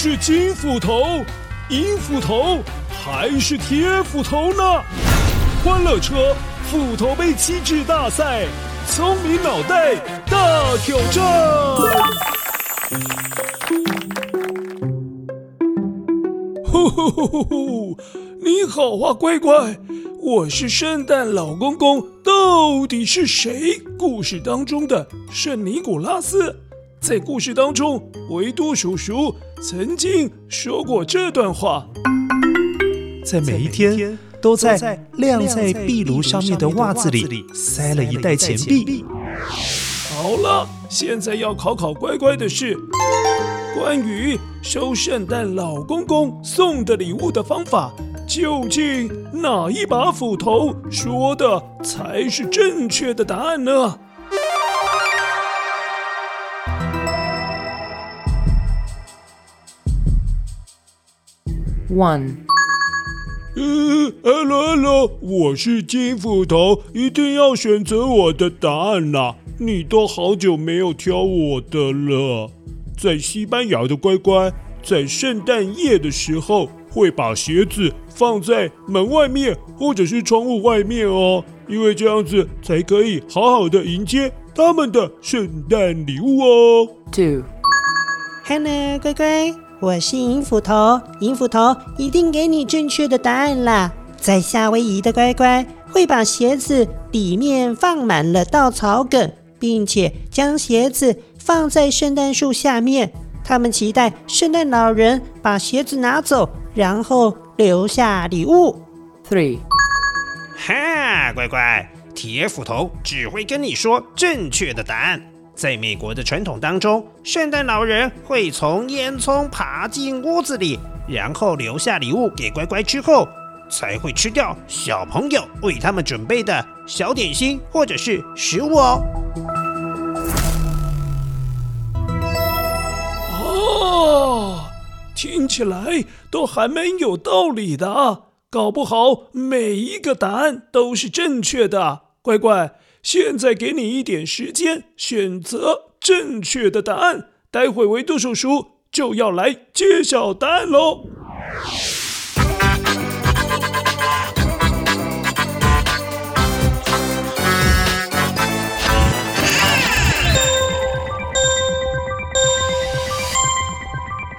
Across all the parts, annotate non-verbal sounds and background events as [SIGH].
是金斧头、银斧头还是铁斧头呢？欢乐车斧头杯机制大赛，聪明脑袋大挑战！呼呼呼呼呼！你好啊，乖乖，我是圣诞老公公，到底是谁？故事当中的圣尼古拉斯，在故事当中，维多叔叔曾经说过这段话：在每一天，都在晾在壁炉上面的袜子里塞了一袋钱币。好了，现在要考考乖乖的是，关于收圣诞老公公送的礼物的方法，究竟哪一把斧头说的才是正确的答案呢？One。嗯，Hello，Hello，我是金斧头，一定要选择我的答案啦！你都好久没有挑我的了。在西班牙的乖乖，在圣诞夜的时候会把鞋子放在门外面或者是窗户外面哦，因为这样子才可以好好的迎接他们的圣诞礼物哦。Two，Hello，乖乖。我是银斧头，银斧头一定给你正确的答案啦！在夏威夷的乖乖会把鞋子里面放满了稻草梗，并且将鞋子放在圣诞树下面。他们期待圣诞老人把鞋子拿走，然后留下礼物。Three，哈，乖乖，铁斧头只会跟你说正确的答案。在美国的传统当中，圣诞老人会从烟囱爬进屋子里，然后留下礼物给乖乖之后，才会吃掉小朋友为他们准备的小点心或者是食物哦。哦，听起来都还蛮有道理的，搞不好每一个答案都是正确的，乖乖。现在给你一点时间选择正确的答案，待会维多叔叔就要来揭晓答案喽。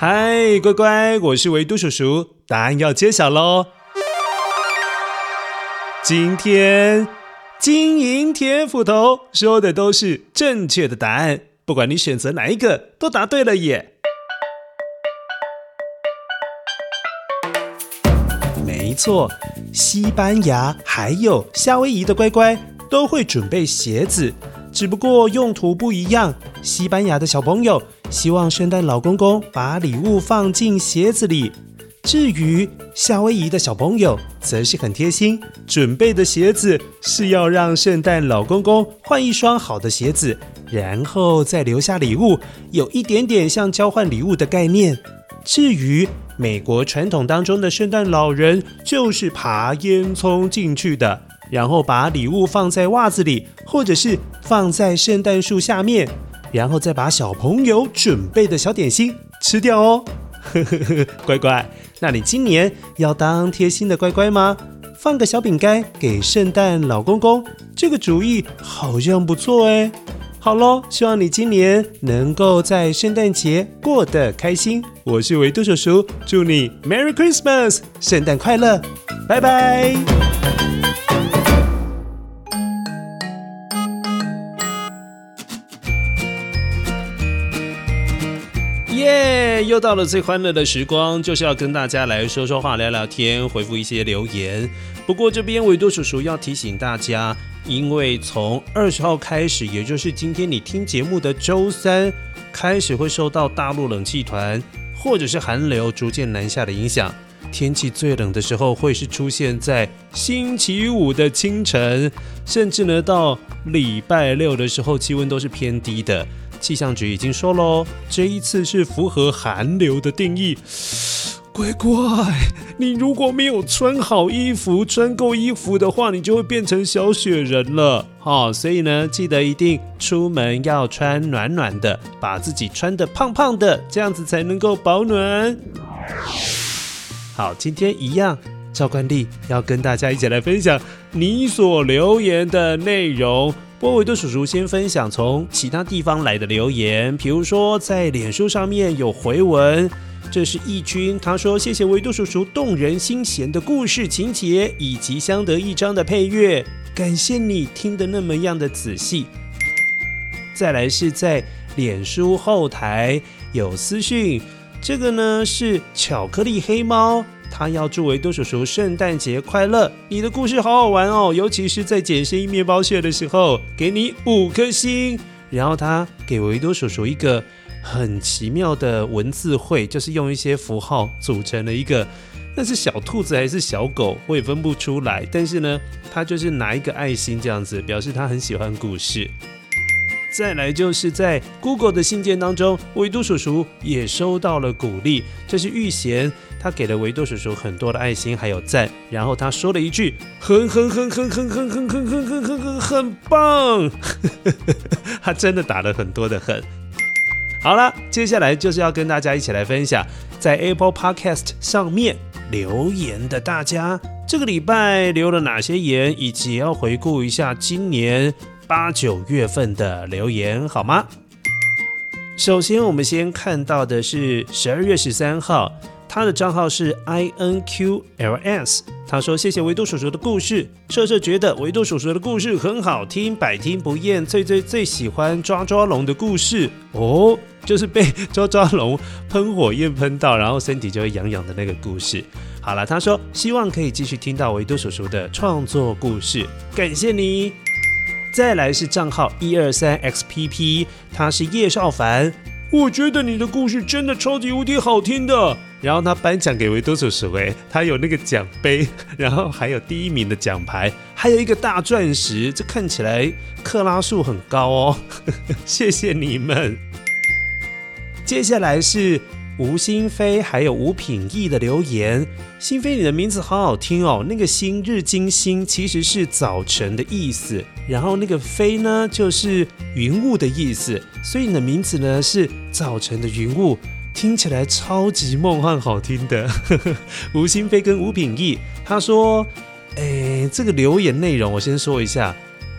嗨，乖乖，我是维多叔叔，答案要揭晓喽。今天。金银铁斧头说的都是正确的答案，不管你选择哪一个，都答对了耶！没错，西班牙还有夏威夷的乖乖都会准备鞋子，只不过用途不一样。西班牙的小朋友希望圣诞老公公把礼物放进鞋子里。至于夏威夷的小朋友，则是很贴心，准备的鞋子是要让圣诞老公公换一双好的鞋子，然后再留下礼物，有一点点像交换礼物的概念。至于美国传统当中的圣诞老人，就是爬烟囱进去的，然后把礼物放在袜子里，或者是放在圣诞树下面，然后再把小朋友准备的小点心吃掉哦。呵呵呵，乖乖。那你今年要当贴心的乖乖吗？放个小饼干给圣诞老公公，这个主意好像不错哎。好喽，希望你今年能够在圣诞节过得开心。我是维多叔叔，祝你 Merry Christmas，圣诞快乐，拜拜。又到了最欢乐的时光，就是要跟大家来说说话、聊聊天、回复一些留言。不过这边维多叔叔要提醒大家，因为从二十号开始，也就是今天你听节目的周三开始，会受到大陆冷气团或者是寒流逐渐南下的影响。天气最冷的时候会是出现在星期五的清晨，甚至呢到礼拜六的时候，气温都是偏低的。气象局已经说喽，这一次是符合寒流的定义。乖乖，你如果没有穿好衣服、穿够衣服的话，你就会变成小雪人了。好，所以呢，记得一定出门要穿暖暖的，把自己穿得胖胖的，这样子才能够保暖。好，今天一样，照惯例要跟大家一起来分享你所留言的内容。波维多叔叔先分享从其他地方来的留言，比如说在脸书上面有回文。这是义军，他说：“谢谢维多叔叔动人心弦的故事情节，以及相得益彰的配乐，感谢你听得那么样的仔细。”再来是在脸书后台有私讯，这个呢是巧克力黑猫，他要祝维多叔叔圣诞节快乐。你的故事好好玩哦，尤其是在捡声音面包屑的时候，给你五颗星。然后他给维多叔叔一个。很奇妙的文字绘，就是用一些符号组成了一个，那是小兔子还是小狗，我也分不出来。但是呢，他就是拿一个爱心这样子，表示他很喜欢故事。再来就是在 Google 的信件当中，维多叔叔也收到了鼓励。这是玉贤，他给了维多叔叔很多的爱心还有赞，然后他说了一句：很很很很很很很很很很很很很棒。[LAUGHS] 他真的打了很多的很。好了，接下来就是要跟大家一起来分享，在 Apple Podcast 上面留言的大家，这个礼拜留了哪些言，以及要回顾一下今年八九月份的留言，好吗？首先，我们先看到的是十二月十三号。他的账号是 i n q l s，他说：“谢谢维多叔叔的故事，彻彻觉得维多叔叔的故事很好听，百听不厌。最最最喜欢抓抓龙的故事哦，就是被 [LAUGHS] 抓抓龙喷火焰喷到，然后身体就会痒痒的那个故事。好了，他说希望可以继续听到维多叔叔的创作故事，感谢你。再来是账号一二三 x p p，他是叶少凡，我觉得你的故事真的超级无敌好听的。”然后他颁奖给维多叔叔，哎，他有那个奖杯，[LAUGHS] 然后还有第一名的奖牌，还有一个大钻石，这看起来克拉数很高哦。[LAUGHS] 谢谢你们。接下来是吴新飞还有吴品义的留言。新飞，你的名字好好听哦。那个新日金星其实是早晨的意思，然后那个飞呢就是云雾的意思，所以你的名字呢是早晨的云雾。听起来超级梦幻，好听的。[LAUGHS] 吴新飞跟吴品义，他说：“哎，这个留言内容我先说一下，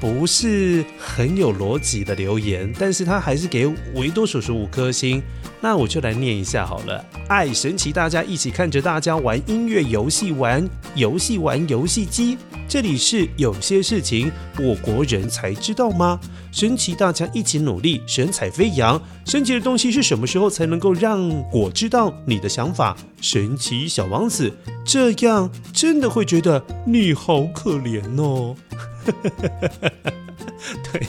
不是很有逻辑的留言，但是他还是给维多叔叔五颗星。那我就来念一下好了。爱神奇，大家一起看着大家玩音乐游戏，玩游戏，玩游戏机。”这里是有些事情我国人才知道吗？神奇，大家一起努力，神采飞扬。神奇的东西是什么时候才能够让我知道你的想法？神奇小王子，这样真的会觉得你好可怜哦。[LAUGHS] 对，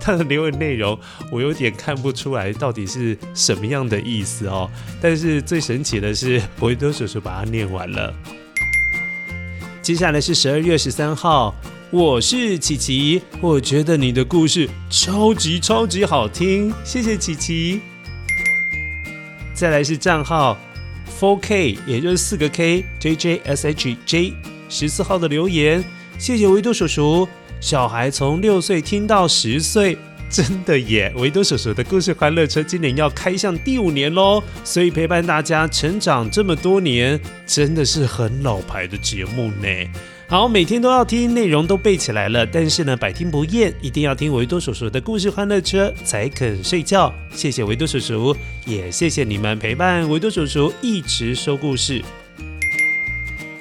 他的留言内容我有点看不出来到底是什么样的意思哦。但是最神奇的是，维多叔叔把它念完了。接下来是十二月十三号，我是琪琪，我觉得你的故事超级超级好听，谢谢琪琪。再来是账号 4K，也就是四个 K，JJSHJ 十四号的留言，谢谢维多叔叔，小孩从六岁听到十岁。真的耶！维多叔叔的故事欢乐车今年要开向第五年喽，所以陪伴大家成长这么多年，真的是很老牌的节目呢。好，每天都要听，内容都背起来了，但是呢，百听不厌，一定要听维多叔叔的故事欢乐车才肯睡觉。谢谢维多叔叔，也谢谢你们陪伴维多叔叔一直说故事。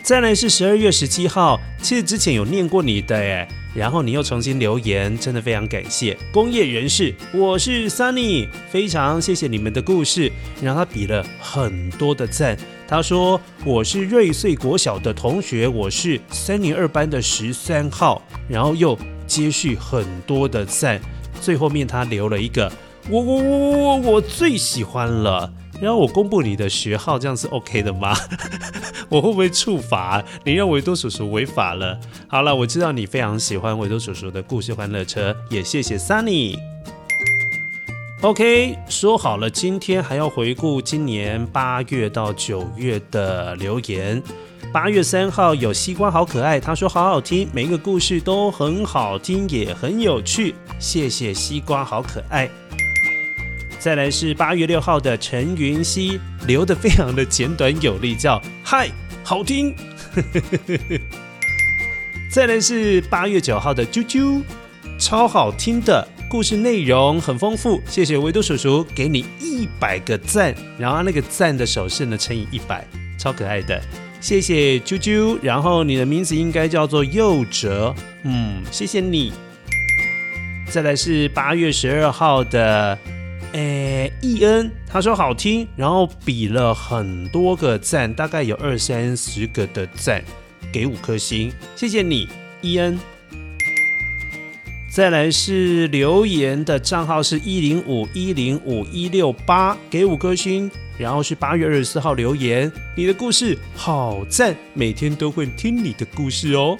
再来是十二月十七号，其实之前有念过你的耶。然后你又重新留言，真的非常感谢。工业人士，我是 Sunny，非常谢谢你们的故事，让他比了很多的赞。他说我是瑞穗国小的同学，我是三年二班的十三号，然后又接续很多的赞。最后面他留了一个我我我我我我最喜欢了。然后我公布你的学号，这样是 OK 的吗？[LAUGHS] 我会不会触法？你让维多叔叔违法了？好了，我知道你非常喜欢维多叔叔的故事欢乐车，也谢谢 Sunny。OK，说好了，今天还要回顾今年八月到九月的留言。八月三号有西瓜好可爱，他说好好听，每一个故事都很好听，也很有趣。谢谢西瓜好可爱。再来是八月六号的陈云熙，留的非常的简短有力，叫嗨，好听。[LAUGHS] 再来是八月九号的啾啾，超好听的。故事内容很丰富，谢谢维多叔叔，给你一百个赞，然后那个赞的手势呢乘以一百，超可爱的，谢谢啾啾，然后你的名字应该叫做佑哲，嗯，谢谢你。再来是八月十二号的，诶，易恩，他说好听，然后比了很多个赞，大概有二三十个的赞，给五颗星，谢谢你，易恩。再来是留言的账号是一零五一零五一六八，给五颗星。然后是八月二十四号留言，你的故事好赞，每天都会听你的故事哦。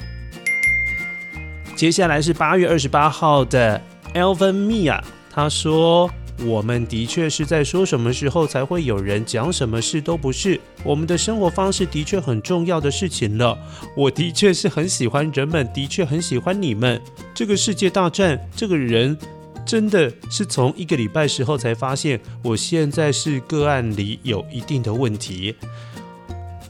接下来是八月二十八号的 Elvin Mia，他说。我们的确是在说什么时候才会有人讲什么事都不是，我们的生活方式的确很重要的事情了。我的确是很喜欢人们，的确很喜欢你们。这个世界大战，这个人真的是从一个礼拜时候才发现，我现在是个案里有一定的问题。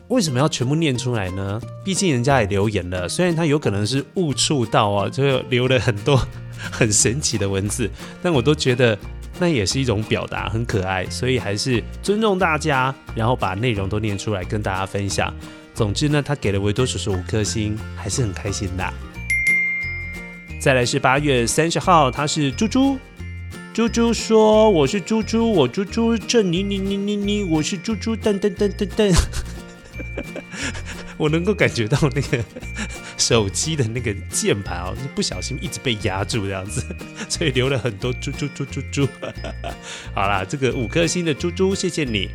为什么要全部念出来呢？毕竟人家也留言了，虽然他有可能是误触到啊，就留了很多 [LAUGHS] 很神奇的文字，但我都觉得。那也是一种表达，很可爱，所以还是尊重大家，然后把内容都念出来跟大家分享。总之呢，他给了维多叔叔五颗星，还是很开心的。再来是八月三十号，他是猪猪，猪猪说：“我是猪猪，我猪猪这你你你你你，我是猪猪噔噔噔噔噔。” [LAUGHS] 我能够感觉到那个。手机的那个键盘哦，是不小心一直被压住这样子，[LAUGHS] 所以留了很多猪猪猪猪猪。[LAUGHS] 好啦，这个五颗星的猪猪，谢谢你。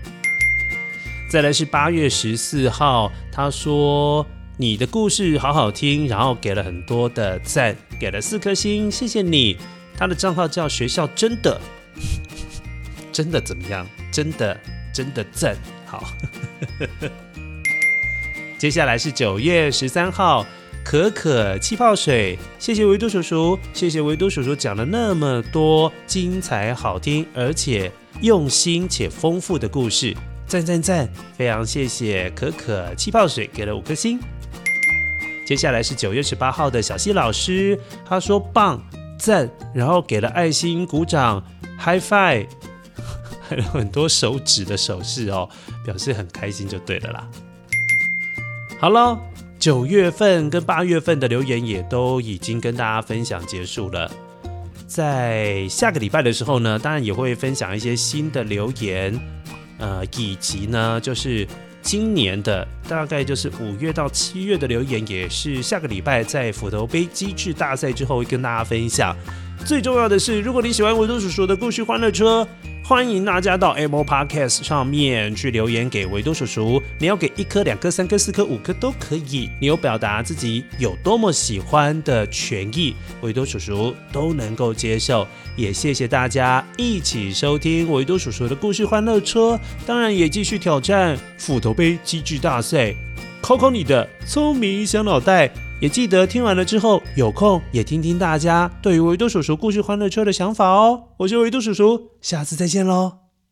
再来是八月十四号，他说你的故事好好听，然后给了很多的赞，给了四颗星，谢谢你。他的账号叫学校真的，[LAUGHS] 真的怎么样？真的真的赞，好。接下来是九月十三号。可可气泡水，谢谢维多叔叔，谢谢维多叔叔讲了那么多精彩、好听而且用心且丰富的故事，赞赞赞！非常谢谢可可气泡水给了五颗星。接下来是九月十八号的小溪老师，他说棒赞，然后给了爱心、鼓掌、High Five，还有 [LAUGHS] 很多手指的手势哦，表示很开心就对了啦。好喽。九月份跟八月份的留言也都已经跟大家分享结束了，在下个礼拜的时候呢，当然也会分享一些新的留言，呃，以及呢，就是今年的大概就是五月到七月的留言，也是下个礼拜在斧头杯机制大赛之后会跟大家分享。最重要的是，如果你喜欢维多叔叔的故事欢乐车。欢迎大家到 Apple Podcast 上面去留言给维多叔叔，你要给一颗、两颗、三颗、四颗、五颗都可以。你有表达自己有多么喜欢的权益，维多叔叔都能够接受。也谢谢大家一起收听维多叔叔的故事欢乐车，当然也继续挑战斧头杯机智大赛，考考你的聪明小脑袋。也记得听完了之后，有空也听听大家对于维多叔叔故事欢乐车的想法哦。我是维多叔叔，下次再见喽。